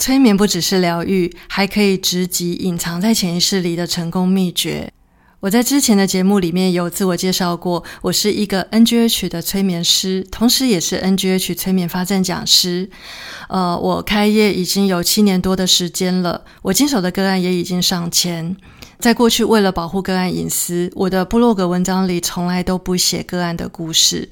催眠不只是疗愈，还可以直击隐藏在潜意识里的成功秘诀。我在之前的节目里面有自我介绍过，我是一个 NGH 的催眠师，同时也是 NGH 催眠发展讲师。呃，我开业已经有七年多的时间了，我经手的个案也已经上千。在过去，为了保护个案隐私，我的部落格文章里从来都不写个案的故事。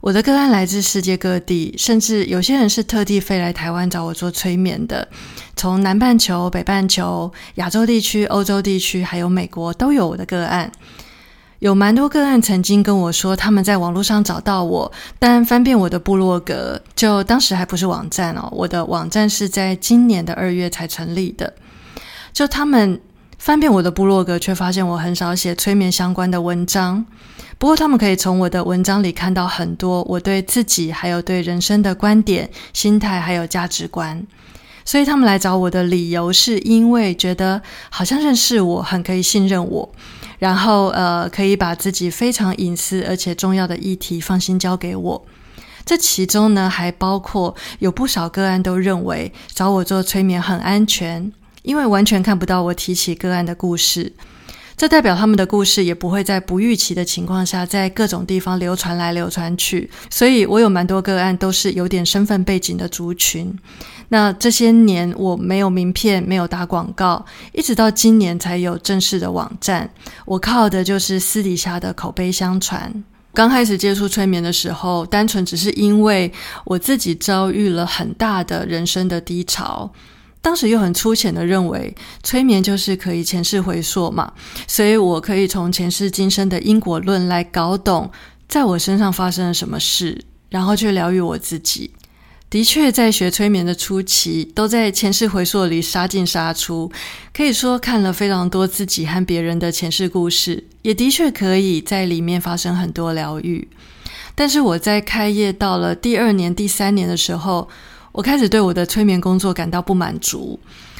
我的个案来自世界各地，甚至有些人是特地飞来台湾找我做催眠的。从南半球、北半球、亚洲地区、欧洲地区，还有美国，都有我的个案。有蛮多个案曾经跟我说，他们在网络上找到我，但翻遍我的部落格，就当时还不是网站哦，我的网站是在今年的二月才成立的。就他们翻遍我的部落格，却发现我很少写催眠相关的文章。不过，他们可以从我的文章里看到很多我对自己还有对人生的观点、心态还有价值观。所以，他们来找我的理由是因为觉得好像认识我，很可以信任我，然后呃，可以把自己非常隐私而且重要的议题放心交给我。这其中呢，还包括有不少个案都认为找我做催眠很安全，因为完全看不到我提起个案的故事。这代表他们的故事也不会在不预期的情况下在各种地方流传来流传去，所以我有蛮多个案都是有点身份背景的族群。那这些年我没有名片，没有打广告，一直到今年才有正式的网站。我靠的就是私底下的口碑相传。刚开始接触催眠的时候，单纯只是因为我自己遭遇了很大的人生的低潮。当时又很粗浅的认为，催眠就是可以前世回溯嘛，所以我可以从前世今生的因果论来搞懂，在我身上发生了什么事，然后去疗愈我自己。的确，在学催眠的初期，都在前世回溯里杀进杀出，可以说看了非常多自己和别人的前世故事，也的确可以在里面发生很多疗愈。但是我在开业到了第二年、第三年的时候。我开始对我的催眠工作感到不满足，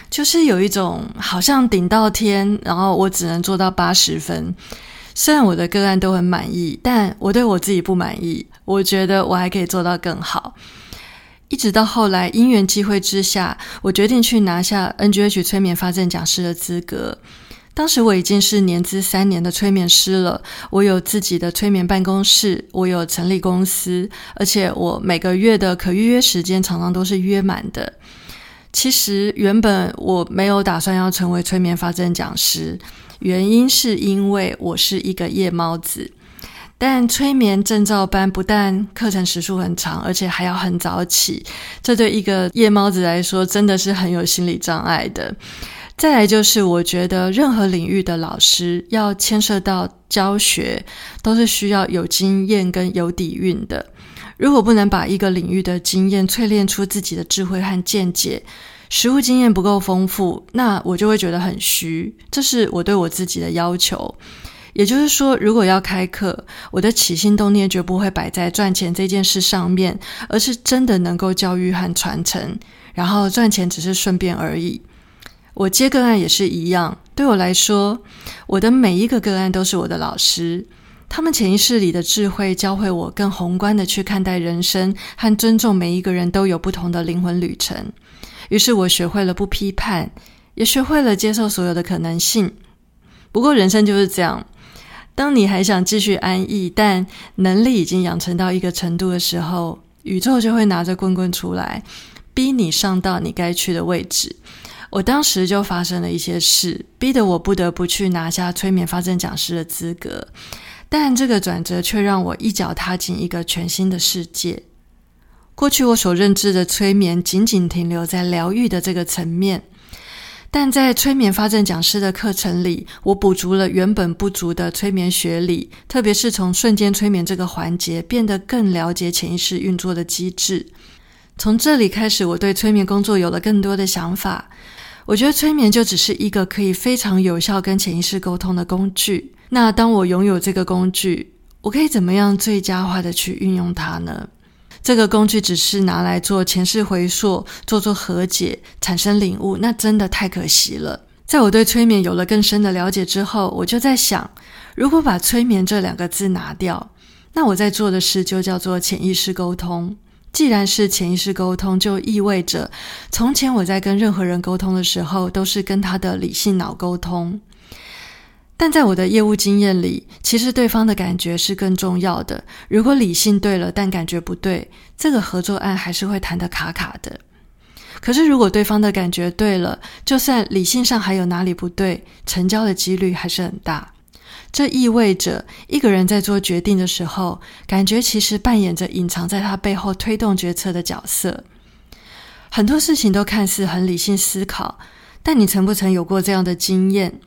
就是有一种好像顶到天，然后我只能做到八十分。虽然我的个案都很满意，但我对我自己不满意。我觉得我还可以做到更好。一直到后来因缘机会之下，我决定去拿下 NGH 催眠发证讲师的资格。当时我已经是年资三年的催眠师了，我有自己的催眠办公室，我有成立公司，而且我每个月的可预约时间常常都是约满的。其实原本我没有打算要成为催眠发证讲师，原因是因为我是一个夜猫子。但催眠证照班不但课程时数很长，而且还要很早起，这对一个夜猫子来说真的是很有心理障碍的。再来就是，我觉得任何领域的老师要牵涉到教学，都是需要有经验跟有底蕴的。如果不能把一个领域的经验淬炼出自己的智慧和见解，实务经验不够丰富，那我就会觉得很虚。这是我对我自己的要求。也就是说，如果要开课，我的起心动念绝不会摆在赚钱这件事上面，而是真的能够教育和传承，然后赚钱只是顺便而已。我接个案也是一样，对我来说，我的每一个个案都是我的老师，他们潜意识里的智慧教会我更宏观的去看待人生，和尊重每一个人都有不同的灵魂旅程。于是我学会了不批判，也学会了接受所有的可能性。不过人生就是这样，当你还想继续安逸，但能力已经养成到一个程度的时候，宇宙就会拿着棍棍出来，逼你上到你该去的位置。我当时就发生了一些事，逼得我不得不去拿下催眠发证讲师的资格。但这个转折却让我一脚踏进一个全新的世界。过去我所认知的催眠仅仅停留在疗愈的这个层面，但在催眠发证讲师的课程里，我补足了原本不足的催眠学理，特别是从瞬间催眠这个环节，变得更了解潜意识运作的机制。从这里开始，我对催眠工作有了更多的想法。我觉得催眠就只是一个可以非常有效跟潜意识沟通的工具。那当我拥有这个工具，我可以怎么样最佳化的去运用它呢？这个工具只是拿来做前世回溯、做做和解、产生领悟，那真的太可惜了。在我对催眠有了更深的了解之后，我就在想，如果把“催眠”这两个字拿掉，那我在做的事就叫做潜意识沟通。既然是潜意识沟通，就意味着从前我在跟任何人沟通的时候，都是跟他的理性脑沟通。但在我的业务经验里，其实对方的感觉是更重要的。如果理性对了，但感觉不对，这个合作案还是会谈得卡卡的。可是如果对方的感觉对了，就算理性上还有哪里不对，成交的几率还是很大。这意味着一个人在做决定的时候，感觉其实扮演着隐藏在他背后推动决策的角色。很多事情都看似很理性思考，但你曾不曾有过这样的经验？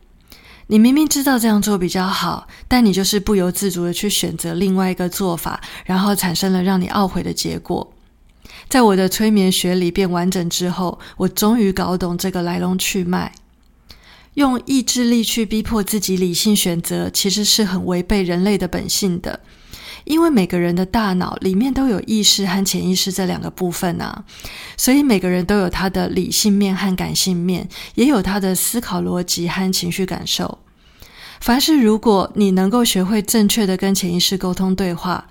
你明明知道这样做比较好，但你就是不由自主的去选择另外一个做法，然后产生了让你懊悔的结果。在我的催眠学里变完整之后，我终于搞懂这个来龙去脉。用意志力去逼迫自己理性选择，其实是很违背人类的本性的。因为每个人的大脑里面都有意识和潜意识这两个部分啊，所以每个人都有他的理性面和感性面，也有他的思考逻辑和情绪感受。凡是如果你能够学会正确的跟潜意识沟通对话，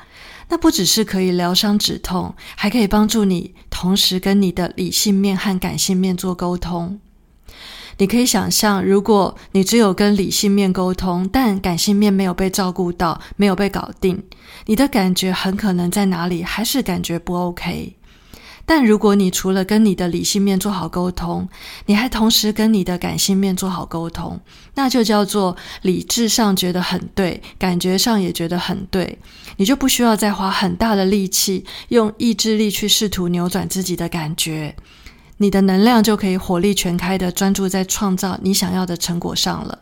那不只是可以疗伤止痛，还可以帮助你同时跟你的理性面和感性面做沟通。你可以想象，如果你只有跟理性面沟通，但感性面没有被照顾到，没有被搞定，你的感觉很可能在哪里还是感觉不 OK。但如果你除了跟你的理性面做好沟通，你还同时跟你的感性面做好沟通，那就叫做理智上觉得很对，感觉上也觉得很对，你就不需要再花很大的力气，用意志力去试图扭转自己的感觉。你的能量就可以火力全开的专注在创造你想要的成果上了。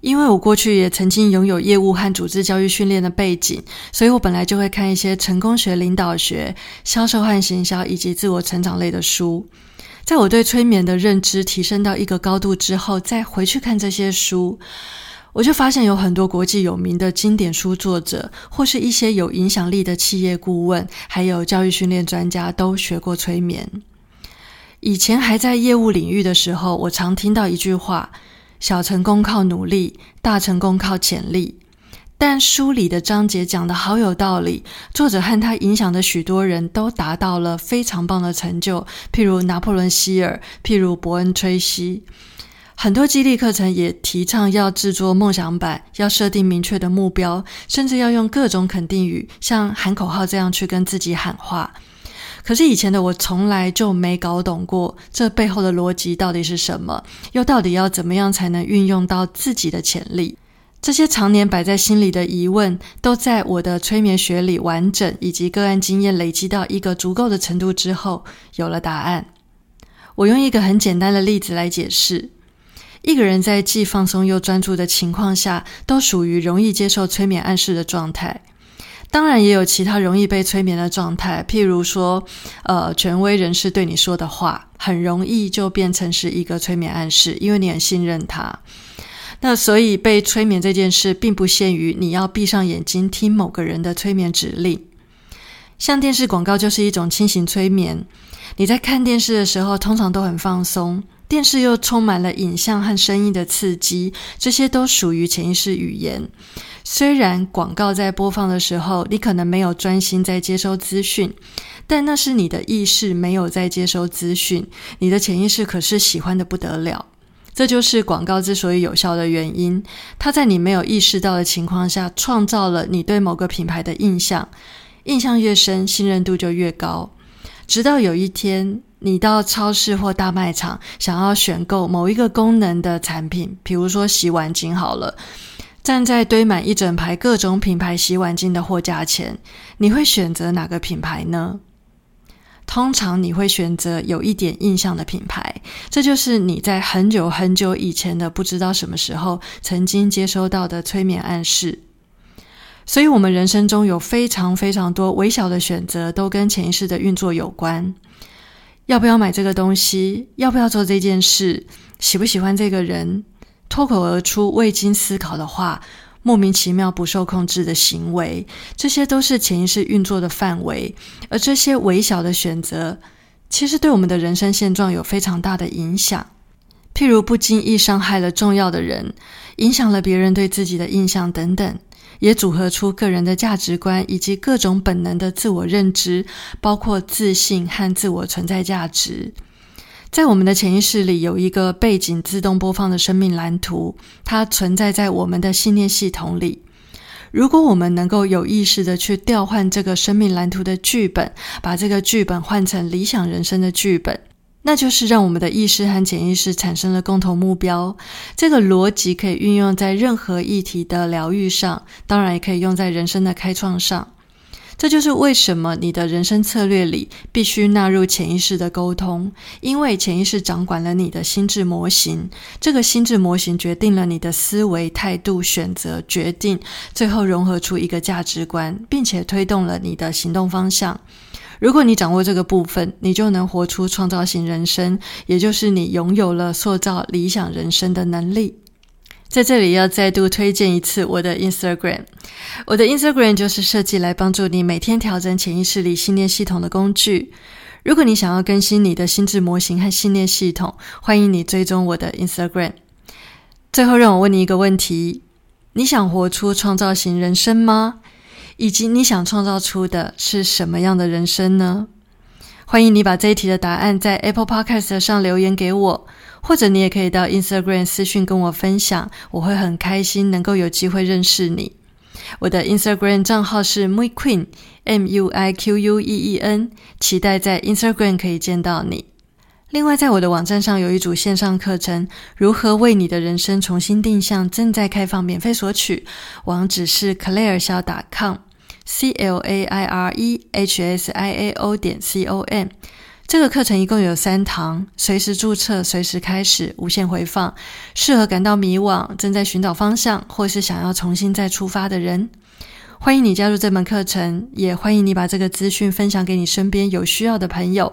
因为我过去也曾经拥有业务和组织教育训练的背景，所以我本来就会看一些成功学、领导学、销售和行销以及自我成长类的书。在我对催眠的认知提升到一个高度之后，再回去看这些书，我就发现有很多国际有名的经典书作者，或是一些有影响力的企业顾问，还有教育训练专家，都学过催眠。以前还在业务领域的时候，我常听到一句话：“小成功靠努力，大成功靠潜力。”但书里的章节讲的好有道理，作者和他影响的许多人都达到了非常棒的成就，譬如拿破仑·希尔，譬如伯恩·崔西。很多激励课程也提倡要制作梦想版，要设定明确的目标，甚至要用各种肯定语，像喊口号这样去跟自己喊话。可是以前的我从来就没搞懂过这背后的逻辑到底是什么，又到底要怎么样才能运用到自己的潜力？这些常年摆在心里的疑问，都在我的催眠学里完整以及个案经验累积到一个足够的程度之后，有了答案。我用一个很简单的例子来解释：一个人在既放松又专注的情况下，都属于容易接受催眠暗示的状态。当然也有其他容易被催眠的状态，譬如说，呃，权威人士对你说的话，很容易就变成是一个催眠暗示，因为你很信任他。那所以被催眠这件事，并不限于你要闭上眼睛听某个人的催眠指令。像电视广告就是一种轻型催眠。你在看电视的时候，通常都很放松，电视又充满了影像和声音的刺激，这些都属于潜意识语言。虽然广告在播放的时候，你可能没有专心在接收资讯，但那是你的意识没有在接收资讯，你的潜意识可是喜欢的不得了。这就是广告之所以有效的原因，它在你没有意识到的情况下，创造了你对某个品牌的印象，印象越深，信任度就越高。直到有一天，你到超市或大卖场，想要选购某一个功能的产品，比如说洗碗巾，好了。站在堆满一整排各种品牌洗碗巾的货架前，你会选择哪个品牌呢？通常你会选择有一点印象的品牌，这就是你在很久很久以前的不知道什么时候曾经接收到的催眠暗示。所以，我们人生中有非常非常多微小的选择，都跟潜意识的运作有关。要不要买这个东西，要不要做这件事，喜不喜欢这个人，脱口而出未经思考的话，莫名其妙不受控制的行为，这些都是潜意识运作的范围。而这些微小的选择，其实对我们的人生现状有非常大的影响。譬如不经意伤害了重要的人，影响了别人对自己的印象等等。也组合出个人的价值观以及各种本能的自我认知，包括自信和自我存在价值。在我们的潜意识里有一个背景自动播放的生命蓝图，它存在在我们的信念系统里。如果我们能够有意识的去调换这个生命蓝图的剧本，把这个剧本换成理想人生的剧本。那就是让我们的意识和潜意识产生了共同目标。这个逻辑可以运用在任何议题的疗愈上，当然也可以用在人生的开创上。这就是为什么你的人生策略里必须纳入潜意识的沟通，因为潜意识掌管了你的心智模型。这个心智模型决定了你的思维、态度、选择、决定，最后融合出一个价值观，并且推动了你的行动方向。如果你掌握这个部分，你就能活出创造型人生，也就是你拥有了塑造理想人生的能力。在这里要再度推荐一次我的 Instagram，我的 Instagram 就是设计来帮助你每天调整潜意识里信念系统的工具。如果你想要更新你的心智模型和信念系统，欢迎你追踪我的 Instagram。最后，让我问你一个问题：你想活出创造型人生吗？以及你想创造出的是什么样的人生呢？欢迎你把这一题的答案在 Apple Podcast 上留言给我，或者你也可以到 Instagram 私讯跟我分享，我会很开心能够有机会认识你。我的 Instagram 账号是 MuiQueen M U I Q U E E N，期待在 Instagram 可以见到你。另外，在我的网站上有一组线上课程，如何为你的人生重新定向，正在开放，免费索取。网址是 claire 小打 c l a i r e h s i a o 点 c o m。这个课程一共有三堂，随时注册，随时开始，无限回放，适合感到迷惘、正在寻找方向，或是想要重新再出发的人。欢迎你加入这门课程，也欢迎你把这个资讯分享给你身边有需要的朋友。